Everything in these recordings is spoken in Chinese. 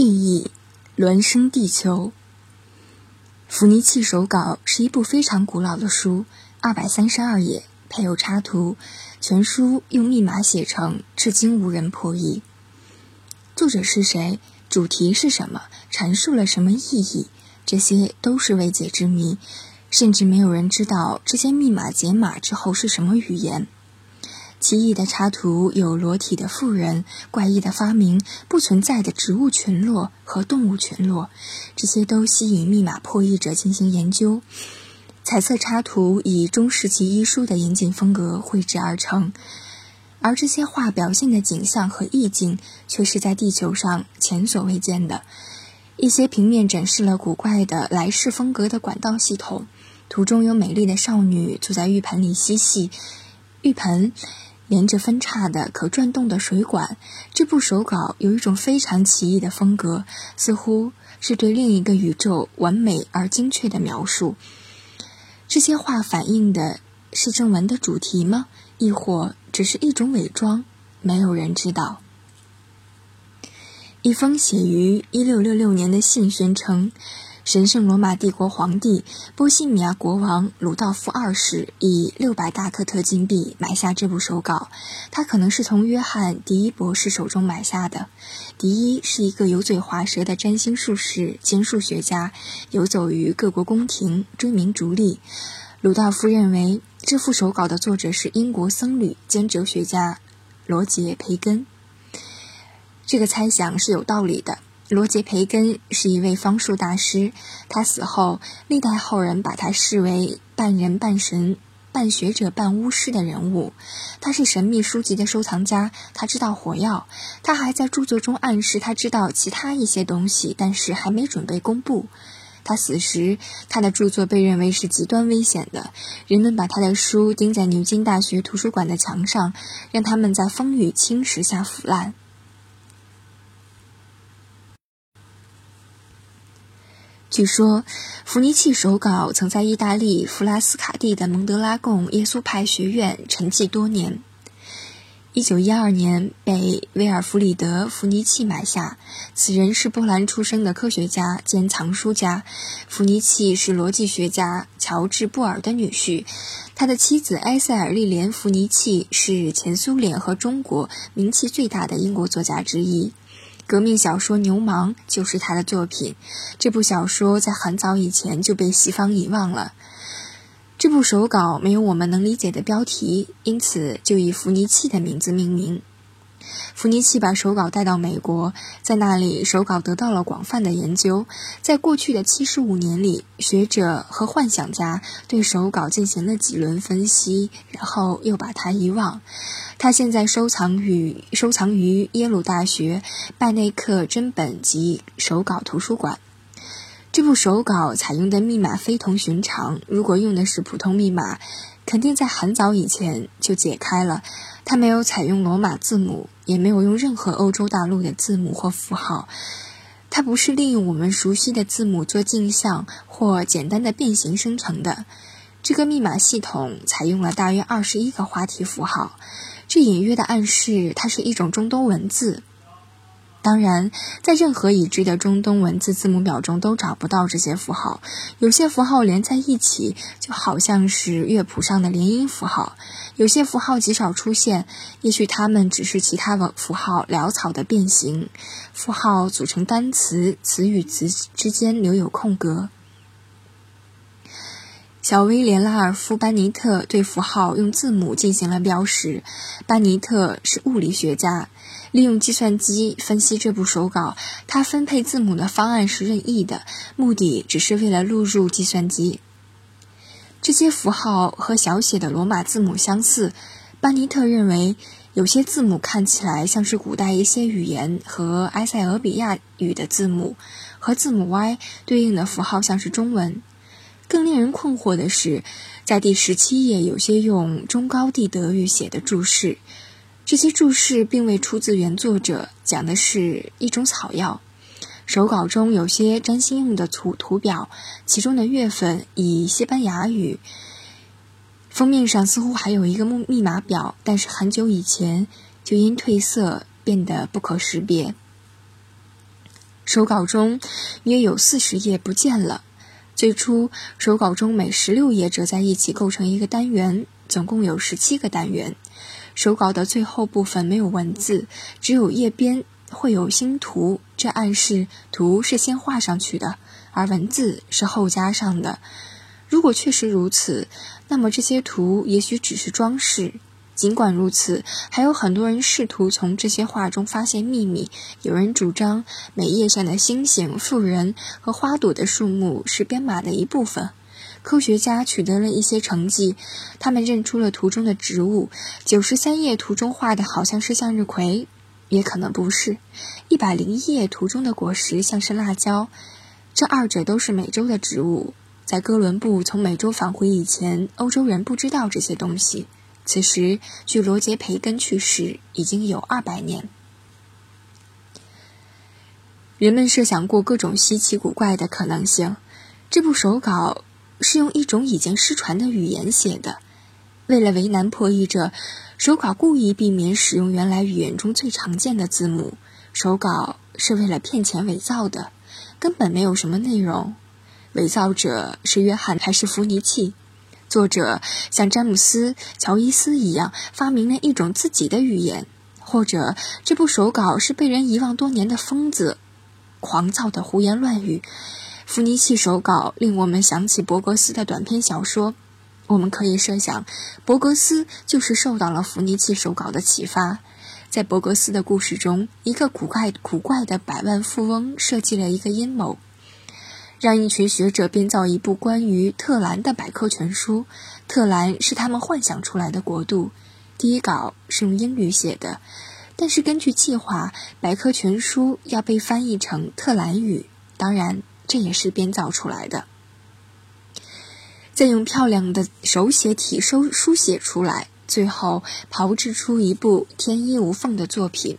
意义，孪生地球。伏尼契手稿是一部非常古老的书，二百三十二页，配有插图。全书用密码写成，至今无人破译。作者是谁？主题是什么？阐述了什么意义？这些都是未解之谜，甚至没有人知道这些密码解码之后是什么语言。奇异的插图有裸体的妇人、怪异的发明、不存在的植物群落和动物群落，这些都吸引密码破译者进行研究。彩色插图以中世纪医书的严谨风格绘制而成，而这些画表现的景象和意境却是在地球上前所未见的。一些平面展示了古怪的来世风格的管道系统，图中有美丽的少女坐在浴盆里嬉戏，浴盆。连着分叉的可转动的水管，这部手稿有一种非常奇异的风格，似乎是对另一个宇宙完美而精确的描述。这些画反映的是正文的主题吗？亦或只是一种伪装？没有人知道。一封写于一六六六年的信宣称。神圣罗马帝国皇帝、波西米亚国王鲁道夫二世以六百大克特金币买下这部手稿，他可能是从约翰迪伊博士手中买下的。迪伊是一个油嘴滑舌的占星术士兼数学家，游走于各国宫廷，追名逐利。鲁道夫认为这幅手稿的作者是英国僧侣兼哲学家罗杰·培根。这个猜想是有道理的。罗杰·培根是一位方术大师，他死后，历代后人把他视为半人半神、半学者半巫师的人物。他是神秘书籍的收藏家，他知道火药。他还在著作中暗示他知道其他一些东西，但是还没准备公布。他死时，他的著作被认为是极端危险的，人们把他的书钉在牛津大学图书馆的墙上，让他们在风雨侵蚀下腐烂。据说，伏尼契手稿曾在意大利弗拉斯卡蒂的蒙德拉贡耶稣派学院沉寂多年。一九一二年被威尔弗里德·伏尼契买下。此人是波兰出生的科学家兼藏书家。福尼契是逻辑学家乔治·布尔的女婿。他的妻子埃塞尔·利莲·福尼契是前苏联和中国名气最大的英国作家之一。革命小说《牛虻》就是他的作品。这部小说在很早以前就被西方遗忘了。这部手稿没有我们能理解的标题，因此就以伏尼契的名字命名。伏尼契把手稿带到美国，在那里手稿得到了广泛的研究。在过去的七十五年里，学者和幻想家对手稿进行了几轮分析，然后又把它遗忘。他现在收藏于收藏于耶鲁大学拜内克珍本及手稿图书馆。这部手稿采用的密码非同寻常，如果用的是普通密码，肯定在很早以前就解开了。它没有采用罗马字母，也没有用任何欧洲大陆的字母或符号。它不是利用我们熟悉的字母做镜像或简单的变形生成的。这个密码系统采用了大约二十一个花体符号，这隐约的暗示它是一种中东文字。当然，在任何已知的中东文字字母表中都找不到这些符号。有些符号连在一起，就好像是乐谱上的连音符号；有些符号极少出现，也许它们只是其他的符号潦草的变形。符号组成单词，词与词之间留有空格。小威廉·拉尔夫·班尼特对符号用字母进行了标识。班尼特是物理学家。利用计算机分析这部手稿，他分配字母的方案是任意的，目的只是为了录入计算机。这些符号和小写的罗马字母相似。班尼特认为，有些字母看起来像是古代一些语言和埃塞俄比亚语的字母，和字母 Y 对应的符号像是中文。更令人困惑的是，在第十七页有些用中高地德语写的注释。这些注释并未出自原作者，讲的是一种草药。手稿中有些占星用的图图表，其中的月份以西班牙语。封面上似乎还有一个密密码表，但是很久以前就因褪色变得不可识别。手稿中约有四十页不见了。最初，手稿中每十六页折在一起构成一个单元，总共有十七个单元。手稿的最后部分没有文字，只有页边会有星图，这暗示图是先画上去的，而文字是后加上的。如果确实如此，那么这些图也许只是装饰。尽管如此，还有很多人试图从这些画中发现秘密。有人主张每页上的星星、富人和花朵的数目是编码的一部分。科学家取得了一些成绩，他们认出了图中的植物。九十三页图中画的好像是向日葵，也可能不是。一百零一页图中的果实像是辣椒，这二者都是美洲的植物。在哥伦布从美洲返回以前，欧洲人不知道这些东西。此时，距罗杰·培根去世已经有二百年。人们设想过各种稀奇古怪的可能性。这部手稿是用一种已经失传的语言写的。为了为难破译者，手稿故意避免使用原来语言中最常见的字母。手稿是为了骗钱伪造的，根本没有什么内容。伪造者是约翰还是福尼契？作者像詹姆斯·乔伊斯一样发明了一种自己的语言，或者这部手稿是被人遗忘多年的疯子狂躁的胡言乱语。福尼契手稿令我们想起博格斯的短篇小说，我们可以设想，博格斯就是受到了福尼契手稿的启发。在博格斯的故事中，一个古怪古怪的百万富翁设计了一个阴谋。让一群学者编造一部关于特兰的百科全书。特兰是他们幻想出来的国度。第一稿是用英语写的，但是根据计划，百科全书要被翻译成特兰语。当然，这也是编造出来的。再用漂亮的手写体书书写出来，最后炮制出一部天衣无缝的作品。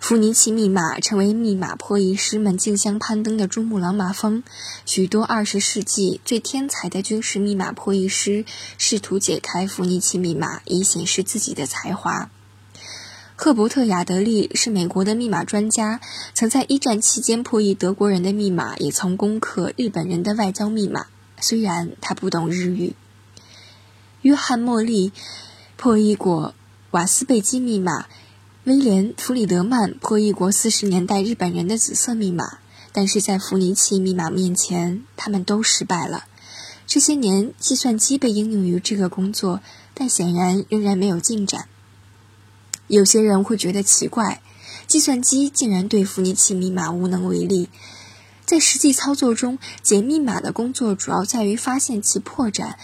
弗尼奇密码成为密码破译师们竞相攀登的珠穆朗玛峰。许多二十世纪最天才的军事密码破译师试图解开弗尼奇密码，以显示自己的才华。赫伯特·亚德利是美国的密码专家，曾在一战期间破译德国人的密码，也曾攻克日本人的外交密码。虽然他不懂日语。约翰·莫利破译过瓦斯贝基密码。威廉·弗里德曼破译过四十年代日本人的紫色密码，但是在弗尼契密码面前，他们都失败了。这些年，计算机被应用于这个工作，但显然仍然没有进展。有些人会觉得奇怪，计算机竟然对弗尼契密码无能为力。在实际操作中，解密码的工作主要在于发现其破绽。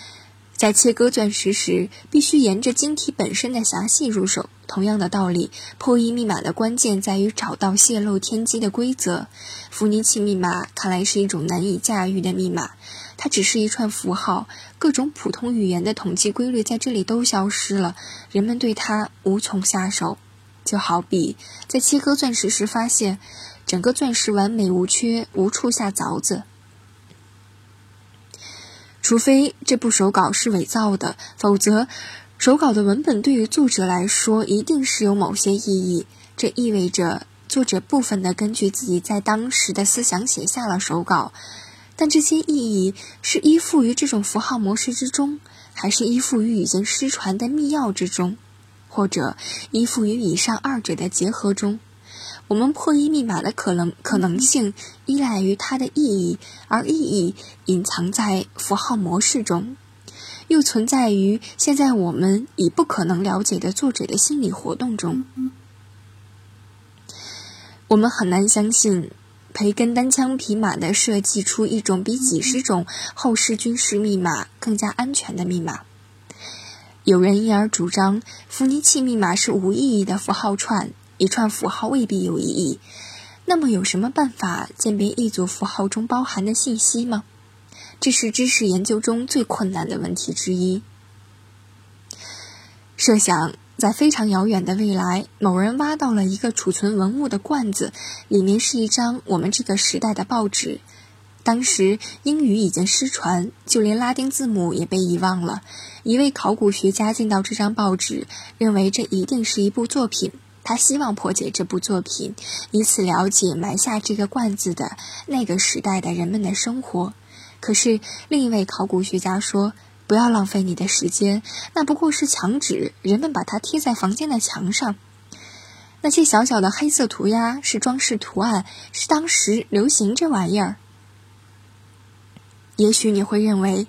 在切割钻石时，必须沿着晶体本身的狭隙入手。同样的道理，破译密码的关键在于找到泄露天机的规则。弗尼契密码看来是一种难以驾驭的密码，它只是一串符号，各种普通语言的统计规律在这里都消失了，人们对它无从下手。就好比在切割钻石时发现，整个钻石完美无缺，无处下凿子。除非这部手稿是伪造的，否则，手稿的文本对于作者来说一定是有某些意义。这意味着作者部分的根据自己在当时的思想写下了手稿，但这些意义是依附于这种符号模式之中，还是依附于已经失传的密钥之中，或者依附于以上二者的结合中？我们破译密码的可能可能性依赖于它的意义，而意义隐藏在符号模式中，又存在于现在我们已不可能了解的作者的心理活动中。我们很难相信培根单枪匹马的设计出一种比几十种后世军事密码更加安全的密码。有人因而主张伏尼契密码是无意义的符号串。一串符号未必有意义，那么有什么办法鉴别一组符号中包含的信息吗？这是知识研究中最困难的问题之一。设想在非常遥远的未来，某人挖到了一个储存文物的罐子，里面是一张我们这个时代的报纸。当时英语已经失传，就连拉丁字母也被遗忘了。一位考古学家见到这张报纸，认为这一定是一部作品。他希望破解这部作品，以此了解埋下这个罐子的那个时代的人们的生活。可是另一位考古学家说：“不要浪费你的时间，那不过是墙纸，人们把它贴在房间的墙上。那些小小的黑色涂鸦是装饰图案，是当时流行这玩意儿。”也许你会认为，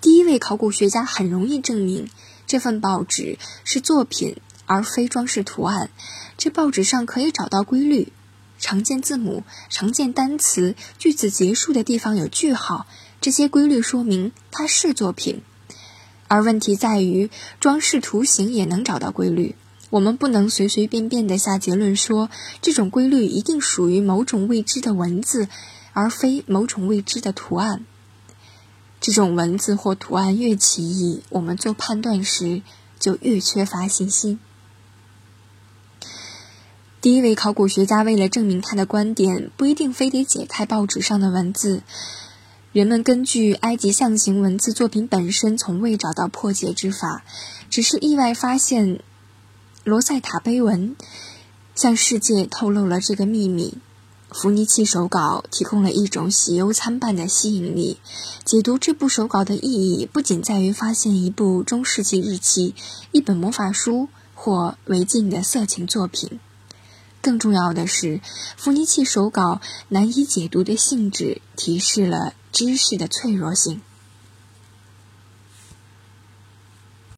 第一位考古学家很容易证明这份报纸是作品而非装饰图案。这报纸上可以找到规律，常见字母、常见单词，句子结束的地方有句号，这些规律说明它是作品。而问题在于，装饰图形也能找到规律。我们不能随随便便地下结论说，这种规律一定属于某种未知的文字，而非某种未知的图案。这种文字或图案越奇异，我们做判断时就越缺乏信心。第一位考古学家为了证明他的观点，不一定非得解开报纸上的文字。人们根据埃及象形文字作品本身从未找到破解之法，只是意外发现罗塞塔碑文，向世界透露了这个秘密。伏尼契手稿提供了一种喜忧参半的吸引力。解读这部手稿的意义，不仅在于发现一部中世纪日期、一本魔法书或违禁的色情作品，更重要的是，伏尼契手稿难以解读的性质提示了知识的脆弱性。